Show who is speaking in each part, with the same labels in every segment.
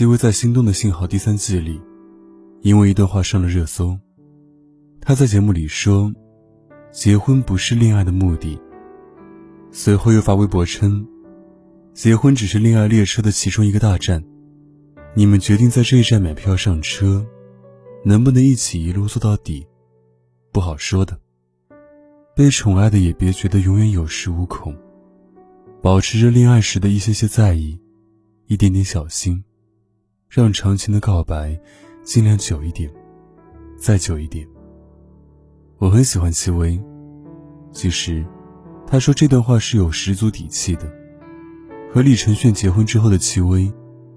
Speaker 1: 戚薇在《心动的信号》第三季里，因为一段话上了热搜。她在节目里说：“结婚不是恋爱的目的。”随后又发微博称：“结婚只是恋爱列车的其中一个大站，你们决定在这一站买票上车，能不能一起一路坐到底，不好说的。被宠爱的也别觉得永远有恃无恐，保持着恋爱时的一些些在意，一点点小心。”让长情的告白尽量久一点，再久一点。我很喜欢戚薇，其实，她说这段话是有十足底气的。和李承铉结婚之后的戚薇，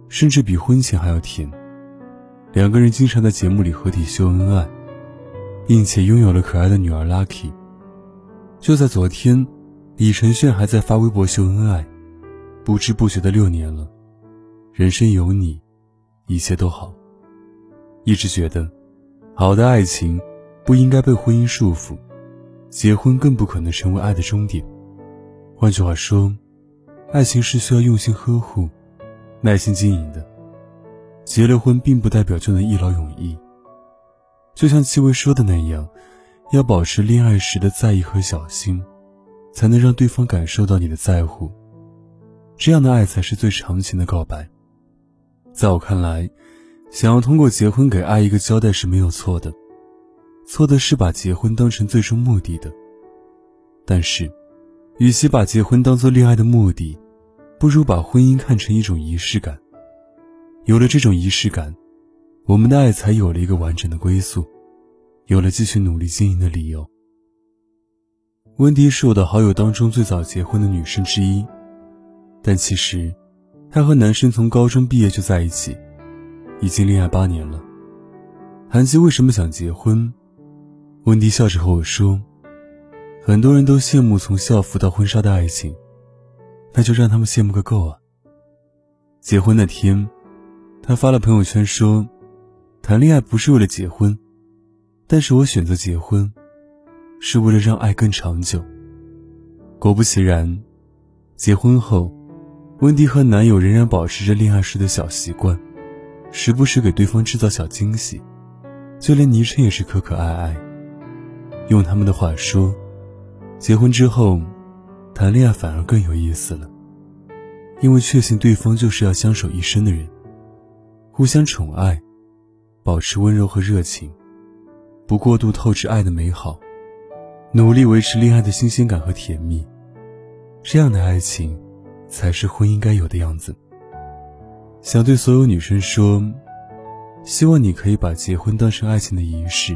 Speaker 1: 甚至比婚前还要甜。两个人经常在节目里合体秀恩爱，并且拥有了可爱的女儿 Lucky。就在昨天，李承铉还在发微博秀恩爱，不知不觉的六年了，人生有你。一切都好。一直觉得，好的爱情不应该被婚姻束缚，结婚更不可能成为爱的终点。换句话说，爱情是需要用心呵护、耐心经营的。结了婚并不代表就能一劳永逸。就像戚薇说的那样，要保持恋爱时的在意和小心，才能让对方感受到你的在乎。这样的爱才是最长情的告白。在我看来，想要通过结婚给爱一个交代是没有错的，错的是把结婚当成最终目的的。但是，与其把结婚当做恋爱的目的，不如把婚姻看成一种仪式感。有了这种仪式感，我们的爱才有了一个完整的归宿，有了继续努力经营的理由。温迪是我的好友当中最早结婚的女生之一，但其实。她和男生从高中毕业就在一起，已经恋爱八年了。韩熙为什么想结婚？温迪笑着和我说：“很多人都羡慕从校服到婚纱的爱情，那就让他们羡慕个够啊！”结婚那天，他发了朋友圈说：“谈恋爱不是为了结婚，但是我选择结婚，是为了让爱更长久。”果不其然，结婚后。温迪和男友仍然保持着恋爱时的小习惯，时不时给对方制造小惊喜，就连昵称也是可可爱爱。用他们的话说，结婚之后，谈恋爱反而更有意思了，因为确信对方就是要相守一生的人，互相宠爱，保持温柔和热情，不过度透支爱的美好，努力维持恋爱的新鲜感和甜蜜，这样的爱情。才是婚姻该有的样子。想对所有女生说，希望你可以把结婚当成爱情的仪式，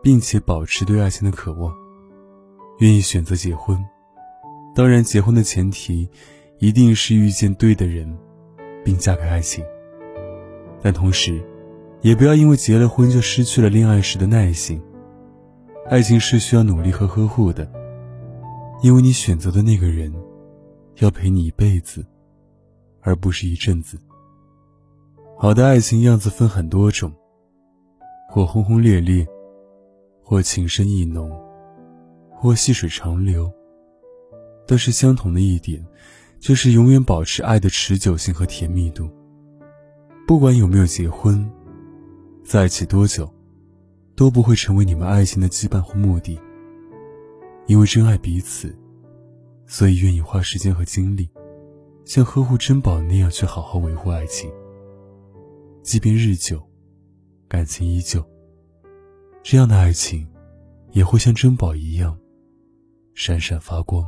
Speaker 1: 并且保持对爱情的渴望，愿意选择结婚。当然，结婚的前提一定是遇见对的人，并嫁给爱情。但同时，也不要因为结了婚就失去了恋爱时的耐心。爱情是需要努力和呵护的，因为你选择的那个人。要陪你一辈子，而不是一阵子。好的爱情样子分很多种，或轰轰烈烈，或情深意浓，或细水长流。但是相同的一点，就是永远保持爱的持久性和甜蜜度。不管有没有结婚，在一起多久，都不会成为你们爱情的羁绊或目的。因为真爱彼此。所以愿意花时间和精力，像呵护珍宝那样去好好维护爱情。即便日久，感情依旧，这样的爱情，也会像珍宝一样，闪闪发光。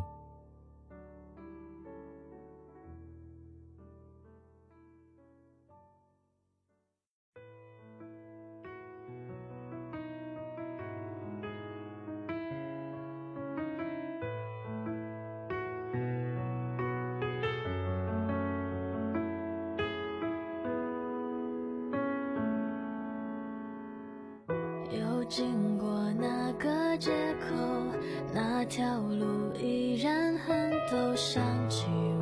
Speaker 2: 经过那个街口，那条路依然很陡，想起我。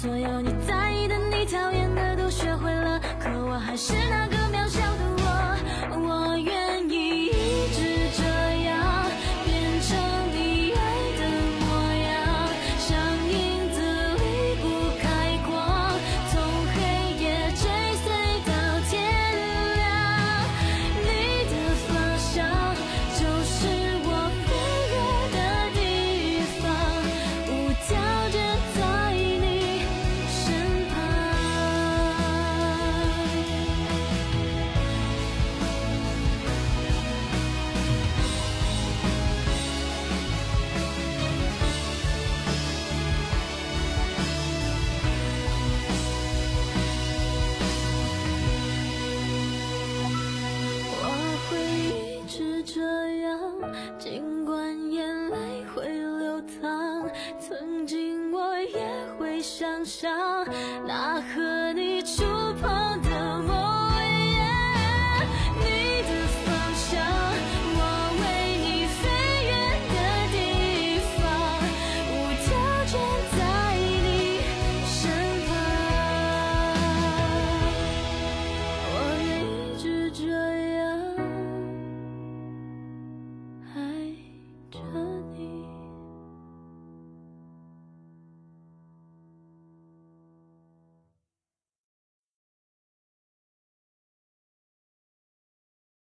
Speaker 2: 所有你在意的你讨厌的都学会了可我还是那个渺小的我。想，那何？